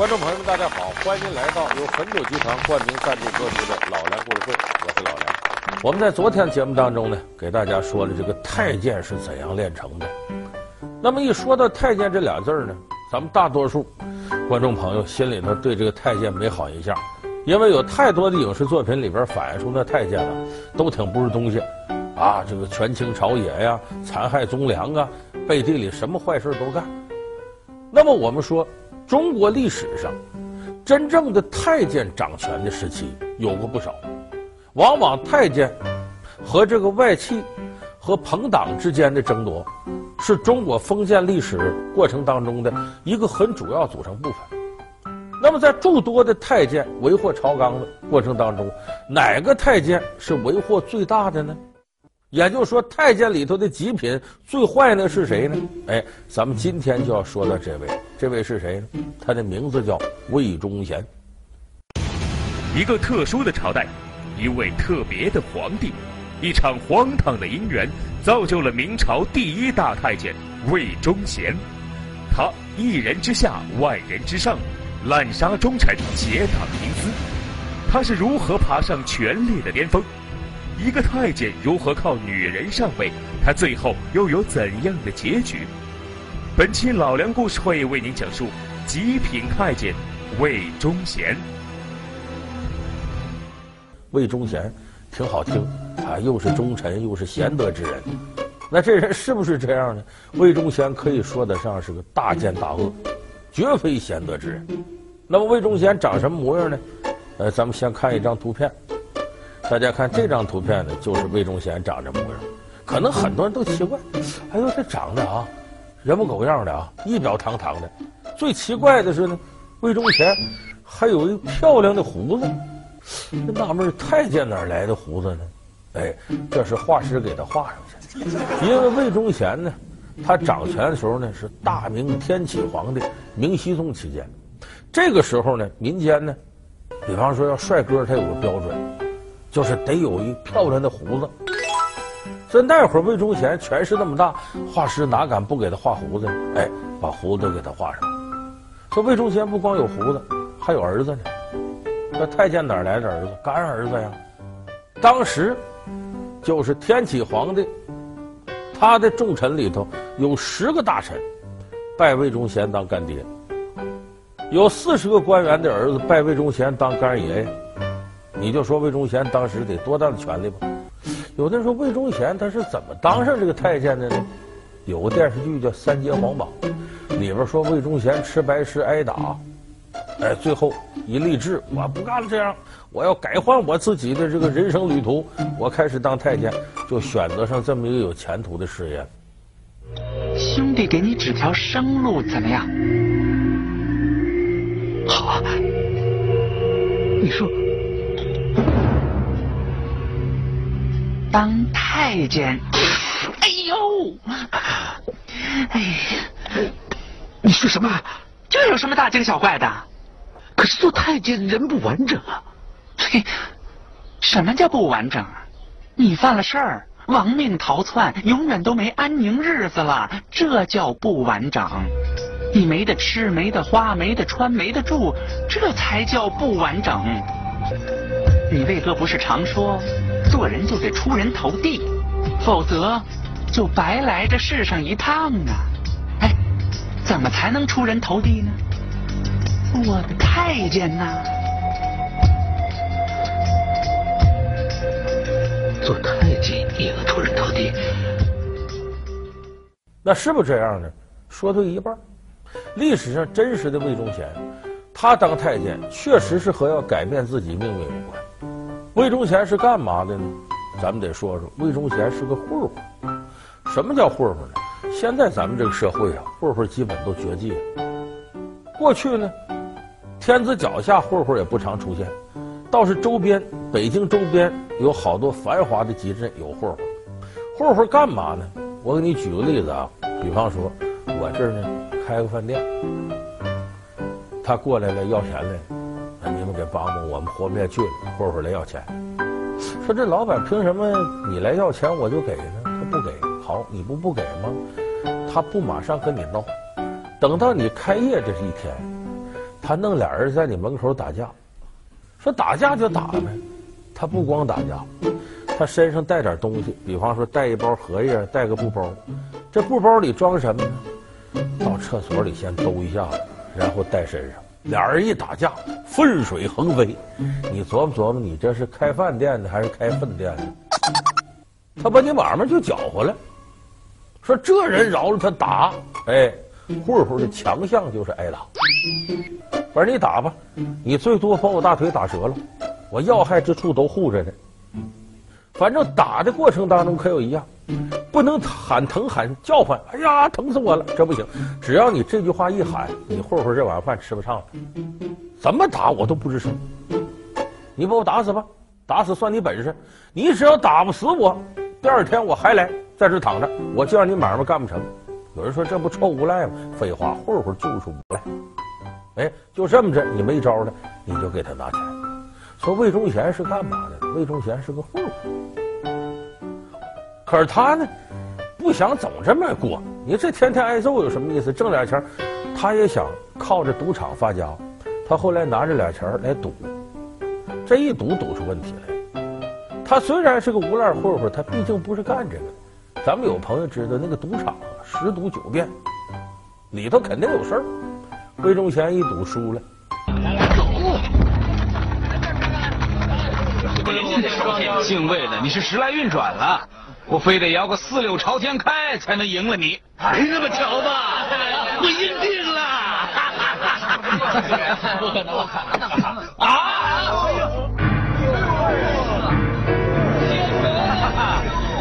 观众朋友们，大家好，欢迎来到由汾酒集团冠名赞助播出的《老梁故事会》，我是老梁。我们在昨天节目当中呢，给大家说了这个太监是怎样炼成的。那么一说到太监这俩字呢，咱们大多数观众朋友心里头对这个太监没好印象，因为有太多的影视作品里边反映出那太监啊，都挺不是东西，啊，这个权倾朝野呀，残害忠良啊，背地里什么坏事都干。那么我们说。中国历史上，真正的太监掌权的时期有过不少，往往太监和这个外戚和朋党之间的争夺，是中国封建历史过程当中的一个很主要组成部分。那么，在诸多的太监为祸朝纲的过程当中，哪个太监是为祸最大的呢？也就是说，太监里头的极品最坏的是谁呢？哎，咱们今天就要说到这位，这位是谁呢？他的名字叫魏忠贤。一个特殊的朝代，一位特别的皇帝，一场荒唐的姻缘，造就了明朝第一大太监魏忠贤。他一人之下，万人之上，滥杀忠臣，结党营私。他是如何爬上权力的巅峰？一个太监如何靠女人上位？他最后又有怎样的结局？本期老梁故事会为您讲述极品太监魏忠贤。魏忠贤挺好听啊，又是忠臣又是贤德之人。那这人是不是这样呢？魏忠贤可以说得上是个大奸大恶，绝非贤德之人。那么魏忠贤长什么模样呢？呃，咱们先看一张图片。大家看这张图片呢，就是魏忠贤长这模样。可能很多人都奇怪，哎呦，这长得啊，人模狗样的啊，仪表堂堂的。最奇怪的是呢，魏忠贤还有一漂亮的胡子。纳闷，太监哪来的胡子呢？哎，这是画师给他画上去的。因为魏忠贤呢，他掌权的时候呢，是大明天启皇帝明熹宗期间。这个时候呢，民间呢，比方说要帅哥，他有个标准。就是得有一漂亮的胡子，所以那会儿魏忠贤权势那么大，画师哪敢不给他画胡子呢？哎，把胡子给他画上。说魏忠贤不光有胡子，还有儿子呢。那太监哪来的儿子？干儿子呀！当时就是天启皇帝，他的重臣里头有十个大臣拜魏忠贤当干爹，有四十个官员的儿子拜魏忠贤当干爷爷。你就说魏忠贤当时得多大的权力吧？有的人说魏忠贤他是怎么当上这个太监的呢？有个电视剧叫《三截黄榜》，里边说魏忠贤吃白食挨打，哎，最后一立志，我不干了，这样我要改换我自己的这个人生旅途，我开始当太监，就选择上这么一个有前途的事业。兄弟，给你指条生路，怎么样？好啊，你说。当太监，哎呦，哎呀，你说什么？这有什么大惊小怪的？可是做太监人不完整啊！嘿，什么叫不完整啊？你犯了事儿，亡命逃窜，永远都没安宁日子了，这叫不完整。你没得吃，没得花，没得穿，没得住，这才叫不完整。你为何不是常说？做人就得出人头地，否则就白来这世上一趟啊！哎，怎么才能出人头地呢？我的太监呐，做太监也能出人头地？那是不是这样呢？说对一半。历史上真实的魏忠贤，他当太监确实是和要改变自己命运有关。魏忠贤是干嘛的呢？咱们得说说，魏忠贤是个混混。什么叫混混呢？现在咱们这个社会啊，混混基本都绝迹了。过去呢，天子脚下混混也不常出现，倒是周边北京周边有好多繁华的集镇有混混。混混干嘛呢？我给你举个例子啊，比方说，我这儿呢开个饭店，他过来了要钱来了。那你们给帮帮我们活不下去了，混混来要钱。说这老板凭什么你来要钱我就给呢？他不给，好，你不不给吗？他不马上跟你闹，等到你开业这是一天，他弄俩人在你门口打架，说打架就打呗。他不光打架，他身上带点东西，比方说带一包荷叶，带个布包。这布包里装什么呢？到厕所里先兜一下子，然后带身上。俩人一打架，粪水横飞。你琢磨琢磨，你这是开饭店的还是开粪店的？他把你买卖就搅和了。说这人饶了他打，哎，混混的强项就是挨打。反正你打吧，你最多把我大腿打折了，我要害之处都护着呢。反正打的过程当中可有一样，不能喊疼喊叫唤，哎呀，疼死我了，这不行。只要你这句话一喊，你混混这碗饭吃不上了。怎么打我都不吱声。你把我打死吧，打死算你本事。你只要打不死我，第二天我还来在这躺着，我就让你买卖干不成。有人说这不臭无赖吗？废话，混混就是无赖。哎，就这么着，你没招了，你就给他拿钱。说魏忠贤是干嘛的？魏忠贤是个混混。可是他呢，不想总这么过。你这天天挨揍有什么意思？挣俩钱，他也想靠着赌场发家。他后来拿着俩钱来赌，这一赌赌出问题来。他虽然是个无赖混混，他毕竟不是干这个的。咱们有朋友知道，那个赌场十赌九变，里头肯定有事儿。魏忠贤一赌输了，走姓魏的，你是时来运转了，我非得摇个四六朝天开才能赢了你。没那么巧吧？我赢定了！不可能，啊！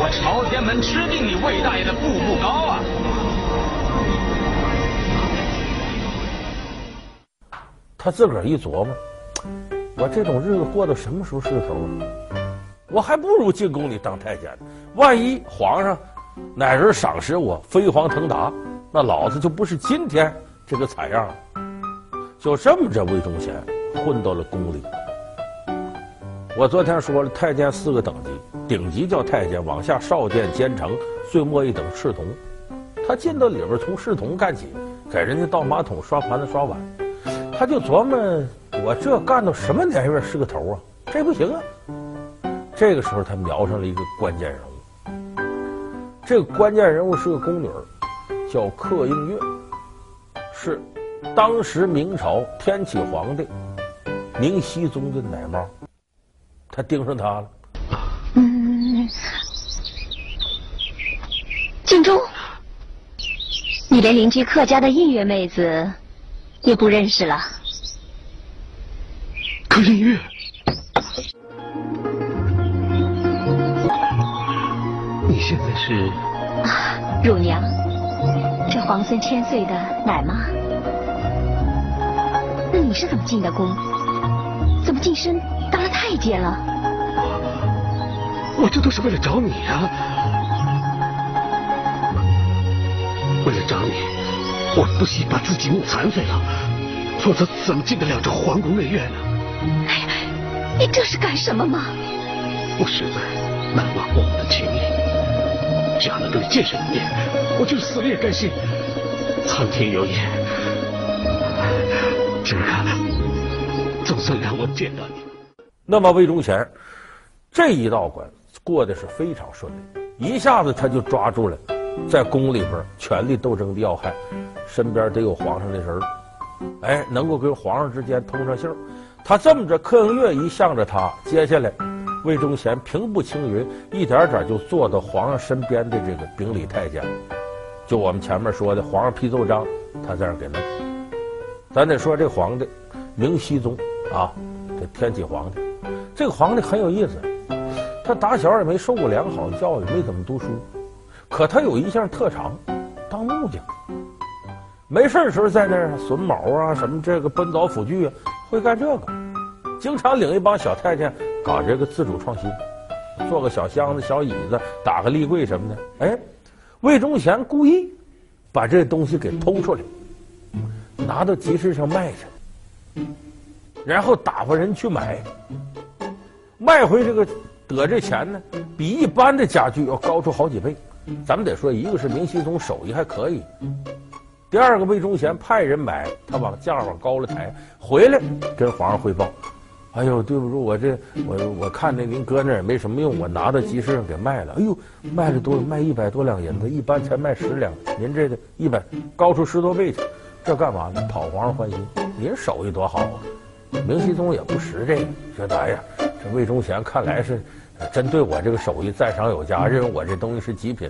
我朝天门吃定你魏大爷的步步高啊！他自个儿一琢磨，我这种日子过到什么时候是头啊？我还不如进宫里当太监呢。万一皇上哪人赏识我，飞黄腾达，那老子就不是今天这个惨样了。就这么着，魏忠贤混到了宫里。我昨天说了，太监四个等级，顶级叫太监，往下少监、监丞，最末一等侍从。他进到里边，从侍从干起，给人家倒马桶、刷盘子、刷碗。他就琢磨，我这干到什么年月是个头啊？这不行啊！这个时候，他瞄上了一个关键人物。这个关键人物是个宫女，叫客映月，是当时明朝天启皇帝明熹宗的奶妈。他盯上她了。嗯，敬中，你连邻居客家的映月妹子也不认识了。客映月，是？啊，乳娘，这皇孙千岁的奶妈。那你是怎么进的宫？怎么晋升当了太监了？我这都是为了找你啊！为了找你，我不惜把自己弄残废了，否则怎么进得了这皇宫内院呢？哎呀，你这是干什么吗？我实在难忘我们的情谊，只要能跟你见上一面，我就死了也甘心。苍天有眼，这个总算让我见到你。那么魏忠贤这一道关过得是非常顺利，一下子他就抓住了在宫里边权力斗争的要害，身边得有皇上的人哎，能够跟皇上之间通上信儿。他这么着，客映月一向着他，接下来，魏忠贤平步青云，一点点就坐到皇上身边的这个秉礼太监。就我们前面说的，皇上批奏章，他在这给弄。咱得说这皇帝，明熹宗啊，这天启皇帝，这个皇帝很有意思。他打小也没受过良好的教育，没怎么读书，可他有一项特长，当木匠。没事的时候在那儿榫卯啊，什么这个奔凿斧锯啊，会干这个。经常领一帮小太监搞这个自主创新，做个小箱子、小椅子，打个立柜什么的。哎，魏忠贤故意把这东西给偷出来，拿到集市上卖去，然后打发人去买，卖回这个得这钱呢，比一般的家具要高出好几倍。咱们得说，一个是明熹宗手艺还可以。第二个，魏忠贤派人买，他把价往高了抬，回来跟皇上汇报。哎呦，对不住，我这我我看着您搁那也没什么用，我拿到集市上给卖了。哎呦，卖了多卖一百多两银子，一般才卖十两，您这个一百高出十多倍去，这干嘛呢？讨皇上欢心。您手艺多好啊！明熹宗也不识这个，觉得哎呀，这魏忠贤看来是真对我这个手艺赞赏有加，认为我这东西是极品。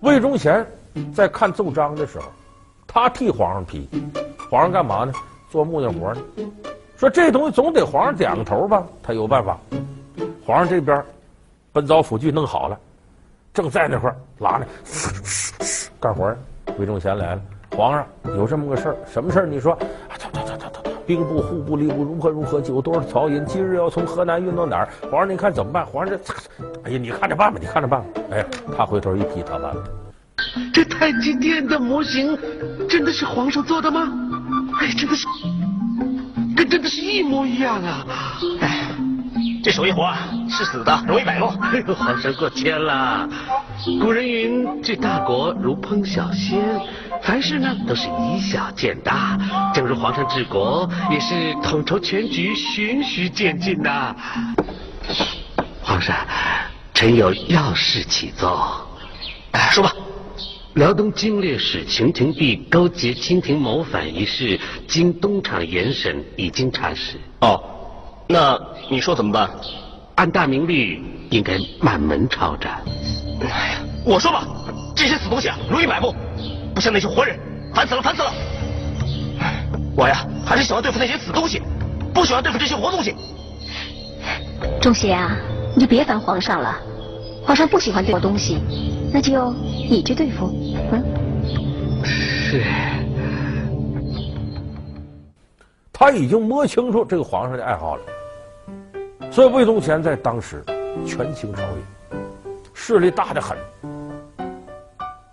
魏忠贤。在看奏章的时候，他替皇上批，皇上干嘛呢？做木匠活呢。说这东西总得皇上点个头吧，他有办法。皇上这边，奔凿辅具弄好了，正在那块拉呢，干活。魏忠贤来了，皇上有这么个事儿，什么事儿？你说，兵部、户部、吏部如何如何，酒多少曹银，今日要从河南运到哪儿？皇上您看怎么办？皇上这，哎呀，你看着办吧，你看着办吧。哎，他回头一批，他办了。这太极殿的模型真的是皇上做的吗？哎，真的是，跟真的是一模一样啊！哎，这手艺活是死的，容易摆弄。哎呦，皇上过谦了。古人云：“治大国如烹小鲜”，凡事呢都是以小见大。正如皇上治国，也是统筹全局，循序渐进呐。皇上，臣有要事启奏。哎，说吧。辽东经略使秦廷弼勾结清廷谋反一事，经东厂严审，已经查实。哦，那你说怎么办？按大明律，应该满门抄斩。哎呀，我说吧，这些死东西啊，如履摆布，不像那些活人，烦死了，烦死了。我呀，还是喜欢对付那些死东西，不喜欢对付这些活东西。忠贤啊，你就别烦皇上了，皇上不喜欢对付东西，那就你去对付。嗯，是。他已经摸清楚这个皇上的爱好了，所以魏忠贤在当时权倾朝野，势力大得很。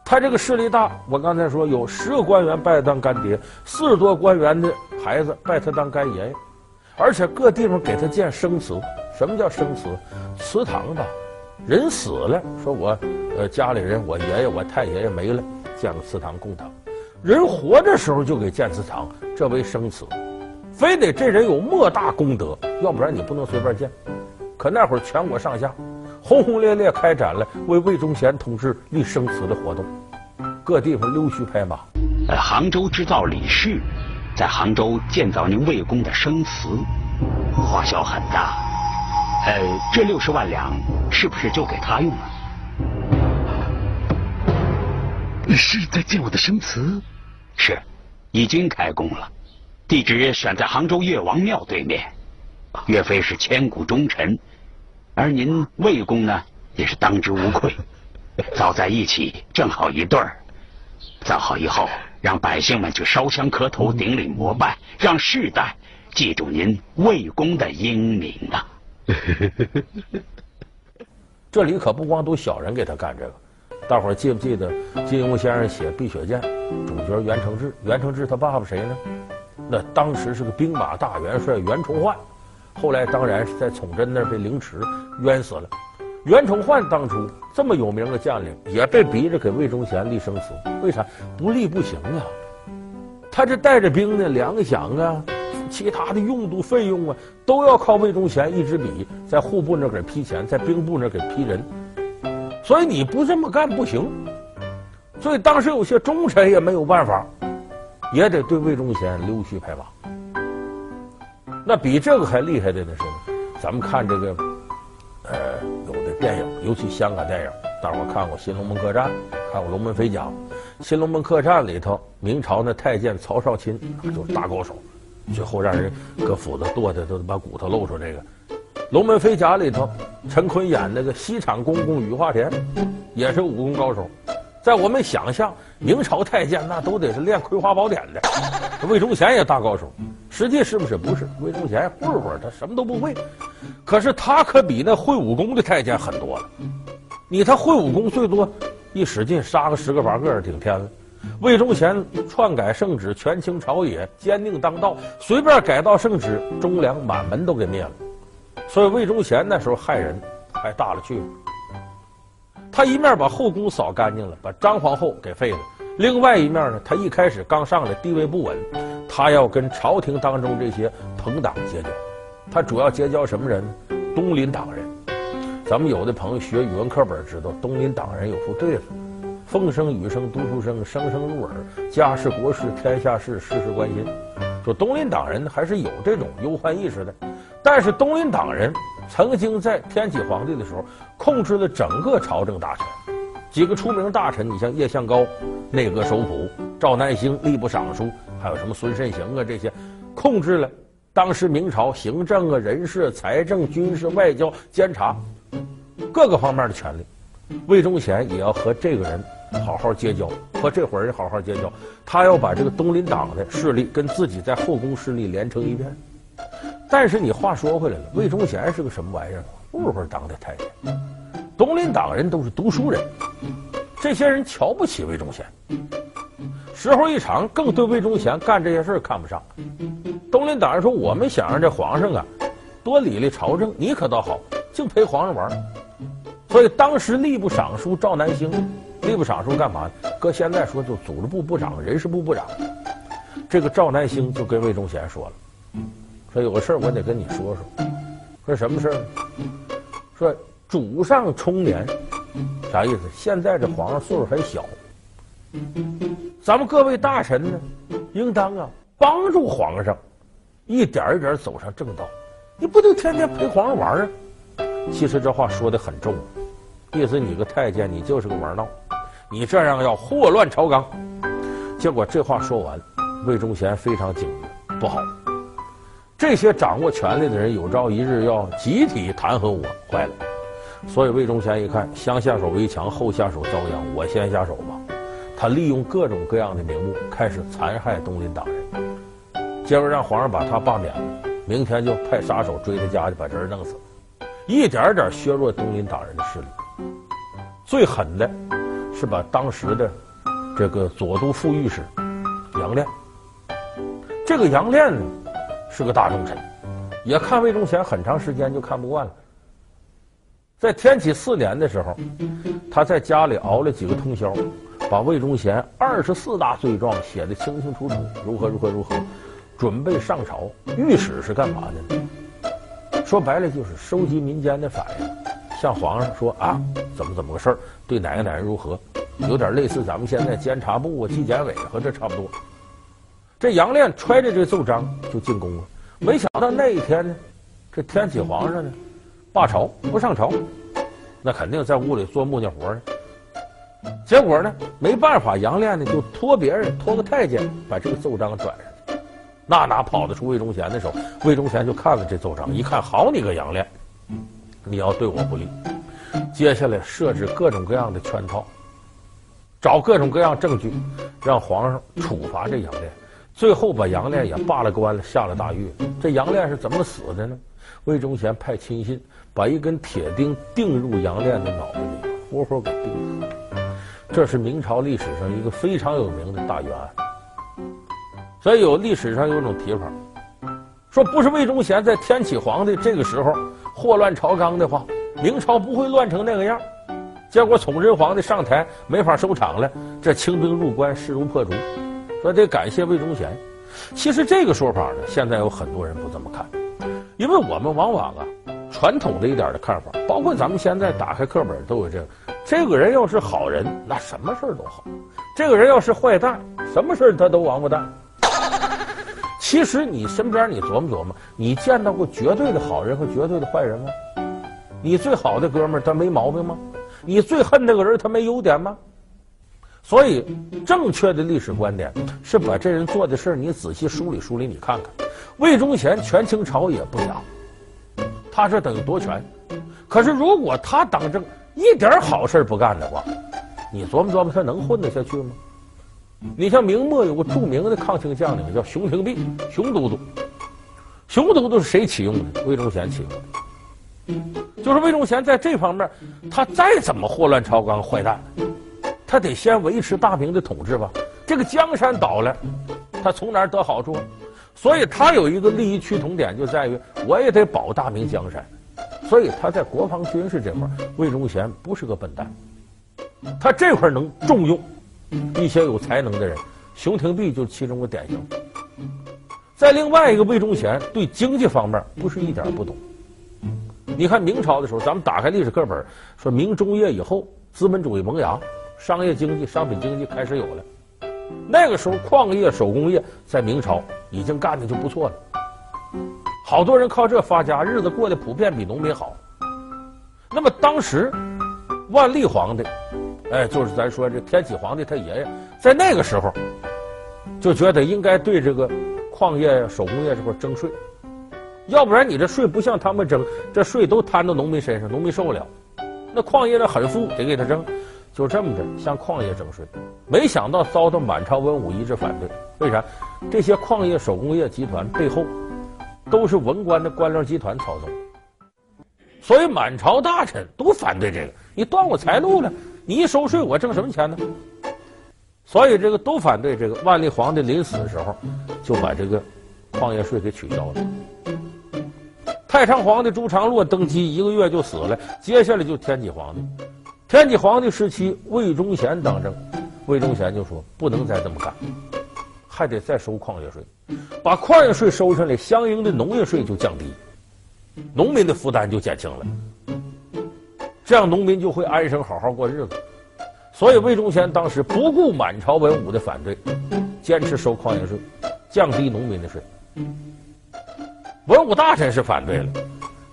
他这个势力大，我刚才说有十个官员拜他当干爹，四十多官员的孩子拜他当干爷爷，而且各地方给他建生祠。什么叫生祠？祠堂吧。人死了，说我，呃，家里人，我爷爷、我太爷爷没了，建个祠堂供他；人活着时候就给建祠堂，这为生祠。非得这人有莫大功德，要不然你不能随便建。可那会儿全国上下轰轰烈烈开展了为魏忠贤同志立生祠的活动，各地方溜须拍马。呃，杭州织造李氏在杭州建造您魏公的生祠，花销很大。呃，这六十万两是不是就给他用了？是在建我的生祠？是，已经开工了，地址选在杭州岳王庙对面。岳飞是千古忠臣，而您魏公呢，也是当之无愧。早在一起，正好一对儿。造好以后，让百姓们去烧香磕头、顶礼膜拜，让世代记住您魏公的英名啊！这里可不光都小人给他干这个，大伙儿记不记得金庸先生写《碧血剑》，主角袁承志，袁承志他爸爸谁呢？那当时是个兵马大元帅袁崇焕，后来当然是在崇祯那儿被凌迟冤死了。袁崇焕当初这么有名的将领，也被逼着给魏忠贤立生祠，为啥？不立不行啊！他这带着兵呢，粮饷啊。其他的用度费用啊，都要靠魏忠贤一支笔在户部那给批钱，在兵部那给批人，所以你不这么干不行。所以当时有些忠臣也没有办法，也得对魏忠贤溜须拍马。那比这个还厉害的呢是，咱们看这个，呃，有的电影，尤其香港电影，大伙看过《新龙门客栈》，看过《龙门飞甲》，《新龙门客栈》里头，明朝那太监曹少钦就是大高手。最后让人搁斧子剁的都把骨头露出。这个《龙门飞甲》里头，陈坤演那个西厂公公雨化田，也是武功高手。在我们想象，明朝太监那都得是练《葵花宝典》的。魏忠贤也大高手，实际是不是？不是。魏忠贤混混，他什么都不会。可是他可比那会武功的太监狠多了。你他会武功，最多一使劲杀个十个八个，顶天了。魏忠贤篡改圣旨，权倾朝野，坚定当道，随便改道圣旨，忠良满门都给灭了。所以魏忠贤那时候害人，还大了去了。他一面把后宫扫干净了，把张皇后给废了；另外一面呢，他一开始刚上来，地位不稳，他要跟朝廷当中这些朋党结交。他主要结交什么人？东林党人。咱们有的朋友学语文课本知道，东林党人有副对子：风声雨声读书声，声声入耳；家事国事天下事，事事关心。说东林党人还是有这种忧患意识的，但是东林党人曾经在天启皇帝的时候控制了整个朝政大权。几个出名大臣，你像叶向高，内阁首辅；赵南星，吏部尚书；还有什么孙慎行啊，这些控制了当时明朝行政啊、人事、财政、军事、外交、监察。各个方面的权力，魏忠贤也要和这个人好好结交，和这伙人好好结交。他要把这个东林党的势力跟自己在后宫势力连成一片。但是你话说回来了，魏忠贤是个什么玩意儿？混混当的太监。东林党人都是读书人，这些人瞧不起魏忠贤。时候一长，更对魏忠贤干这些事看不上。东林党人说：“我们想让这皇上啊多理理朝政，你可倒好，净陪皇上玩。”所以当时吏部尚书赵南星，吏部尚书干嘛？搁现在说就组织部部长、人事部部长。这个赵南星就跟魏忠贤说了，说有个事儿我得跟你说说。说什么事儿？说主上冲年，啥意思？现在这皇上岁数还小，咱们各位大臣呢，应当啊帮助皇上，一点一点走上正道。你不能天天陪皇上玩啊！其实这话说的很重。意思你个太监，你就是个玩闹，你这样要祸乱朝纲。结果这话说完，魏忠贤非常警觉，不好，这些掌握权力的人有朝一日要集体弹劾我，坏了。所以魏忠贤一看，先下手为强，后下手遭殃，我先下手吧。他利用各种各样的名目，开始残害东林党人，结果让皇上把他罢免了，明天就派杀手追他家去，把这人弄死，一点点削弱东林党人的势力。最狠的，是把当时的这个左都副御史杨亮。这个杨亮呢，是个大忠臣，也看魏忠贤很长时间就看不惯了。在天启四年的时候，他在家里熬了几个通宵，把魏忠贤二十四大罪状写得清清楚楚，如何如何如何，准备上朝。御史是干嘛的？说白了就是收集民间的反应。向皇上说啊，怎么怎么个事儿？对哪个哪人如何？有点类似咱们现在监察部啊、纪检委和这差不多。这杨炼揣着这奏章就进宫了，没想到那一天呢，这天启皇上呢罢朝不上朝，那肯定在屋里做木匠活呢。结果呢，没办法，杨炼呢就托别人托个太监把这个奏章转上去，那哪跑得出魏忠贤的手？魏忠贤就看了这奏章，一看，好你个杨炼！你要对我不利，接下来设置各种各样的圈套，找各种各样证据，让皇上处罚这杨练，最后把杨练也罢了官了，下了大狱。这杨练是怎么死的呢？魏忠贤派亲信把一根铁钉钉入杨练的脑袋里，活活给钉死。这是明朝历史上一个非常有名的大冤案。所以有历史上有种提法，说不是魏忠贤在天启皇帝这个时候。祸乱朝纲的话，明朝不会乱成那个样。结果崇祯皇帝上台没法收场了，这清兵入关，势如破竹。说得感谢魏忠贤。其实这个说法呢，现在有很多人不这么看，因为我们往往啊，传统的一点的看法，包括咱们现在打开课本都有这个。这个人要是好人，那什么事儿都好；这个人要是坏蛋，什么事儿他都王八蛋。其实你身边，你琢磨琢磨，你见到过绝对的好人和绝对的坏人吗？你最好的哥们儿他没毛病吗？你最恨那个人他没优点吗？所以，正确的历史观点是把这人做的事儿你仔细梳理梳理，你看看。魏忠贤权倾朝野不假，他是等于夺权。可是如果他当政一点好事不干的话，你琢磨琢磨，他能混得下去吗？你像明末有个著名的抗清将领叫熊廷弼，熊都督。熊都督是谁启用的？魏忠贤启用的。就是魏忠贤在这方面，他再怎么祸乱朝纲、坏蛋，他得先维持大明的统治吧。这个江山倒了，他从哪儿得好处？所以他有一个利益趋同点，就在于我也得保大明江山。所以他在国防军事这块，魏忠贤不是个笨蛋，他这块能重用一些有才能的人，熊廷弼就是其中的典型。在另外一个，魏忠贤对经济方面不是一点不懂。你看明朝的时候，咱们打开历史课本，说明中叶以后，资本主义萌芽，商业经济、商品经济开始有了。那个时候，矿业、手工业在明朝已经干的就不错了。好多人靠这发家，日子过得普遍比农民好。那么当时，万历皇帝，哎，就是咱说这天启皇帝他爷爷，在那个时候就觉得应该对这个矿业、手工业这块征税，要不然你这税不像他们征，这税都摊到农民身上，农民受不了。那矿业的很富，得给他征，就这么着向矿业征税。没想到遭到满朝文武一致反对，为啥？这些矿业、手工业集团背后。都是文官的官僚集团操纵，所以满朝大臣都反对这个。你断我财路了，你一收税，我挣什么钱呢？所以这个都反对这个。万历皇帝临死的时候，就把这个矿业税给取消了。太上皇帝朱常洛登基一个月就死了，接下来就天启皇帝。天启皇帝时期，魏忠贤当政，魏忠贤就说不能再这么干，还得再收矿业税。把矿业税收上来，相应的农业税就降低，农民的负担就减轻了，这样农民就会安生好好过日子。所以魏忠贤当时不顾满朝文武的反对，坚持收矿业税，降低农民的税。文武大臣是反对了，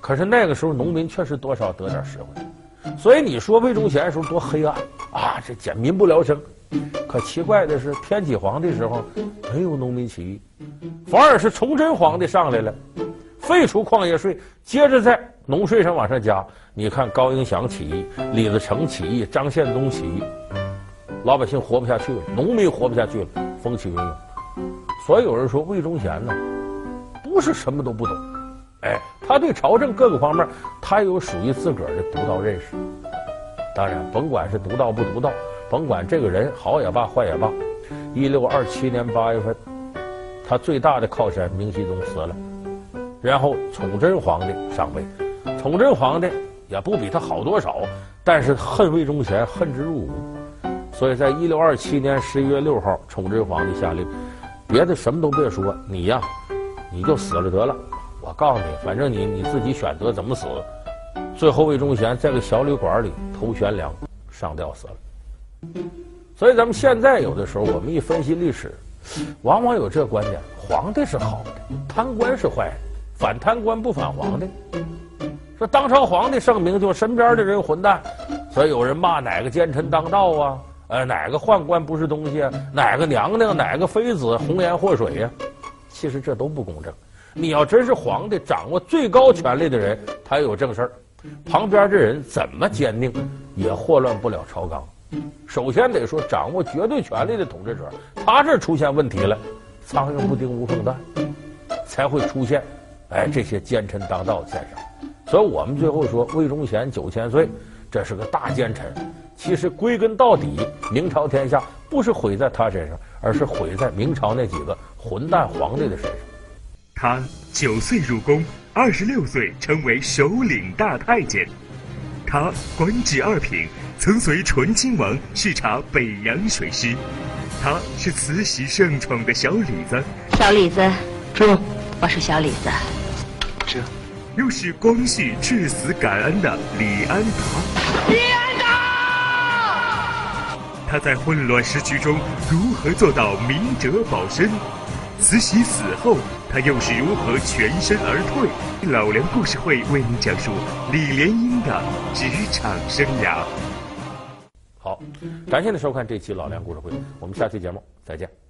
可是那个时候农民确实多少得点实惠。所以你说魏忠贤的时候多黑暗啊，这简民不聊生。可奇怪的是，天启皇帝时候没有农民起义，反而是崇祯皇帝上来了，废除矿业税，接着在农税上往上加。你看高迎祥起义、李自成起义、张献忠起义，老百姓活不下去了，农民活不下去了，风起云涌。所以有人说魏忠贤呢，不是什么都不懂，哎，他对朝政各个方面，他有属于自个儿的独到认识。当然，甭管是独到不独到。甭管这个人好也罢，坏也罢，一六二七年八月份，他最大的靠山明熹宗死了，然后崇祯皇帝上位。崇祯皇帝也不比他好多少，但是恨魏忠贤恨之入骨，所以在一六二七年十一月六号，崇祯皇帝下令，别的什么都别说，你呀，你就死了得了。我告诉你，反正你你自己选择怎么死。最后，魏忠贤在个小旅馆里头悬梁上吊死了。所以咱们现在有的时候，我们一分析历史，往往有这观点：皇帝是好的，贪官是坏的，反贪官不反皇帝。说当朝皇帝盛名，就身边的人混蛋，所以有人骂哪个奸臣当道啊，呃，哪个宦官不是东西啊，哪个娘娘，哪个妃子红颜祸水呀？其实这都不公正。你要真是皇帝，掌握最高权力的人，他有正事儿，旁边的人怎么坚定，也祸乱不了朝纲。首先得说，掌握绝对权力的统治者，他这出现问题了，苍蝇不叮无缝蛋，才会出现，哎，这些奸臣当道的现象。所以我们最后说，魏忠贤九千岁，这是个大奸臣。其实归根到底，明朝天下不是毁在他身上，而是毁在明朝那几个混蛋皇帝的身上。他九岁入宫，二十六岁成为首领大太监，他官至二品。曾随醇亲王视察北洋水师，他是慈禧盛宠的小李子。小李子，这！我是小李子。这，又是光绪至死感恩的李安达。他在混乱时局中如何做到明哲保身？慈禧死后，他又是如何全身而退？老梁故事会为您讲述李莲英的职场生涯。好，感谢您收看这期老梁故事会，我们下期节目再见。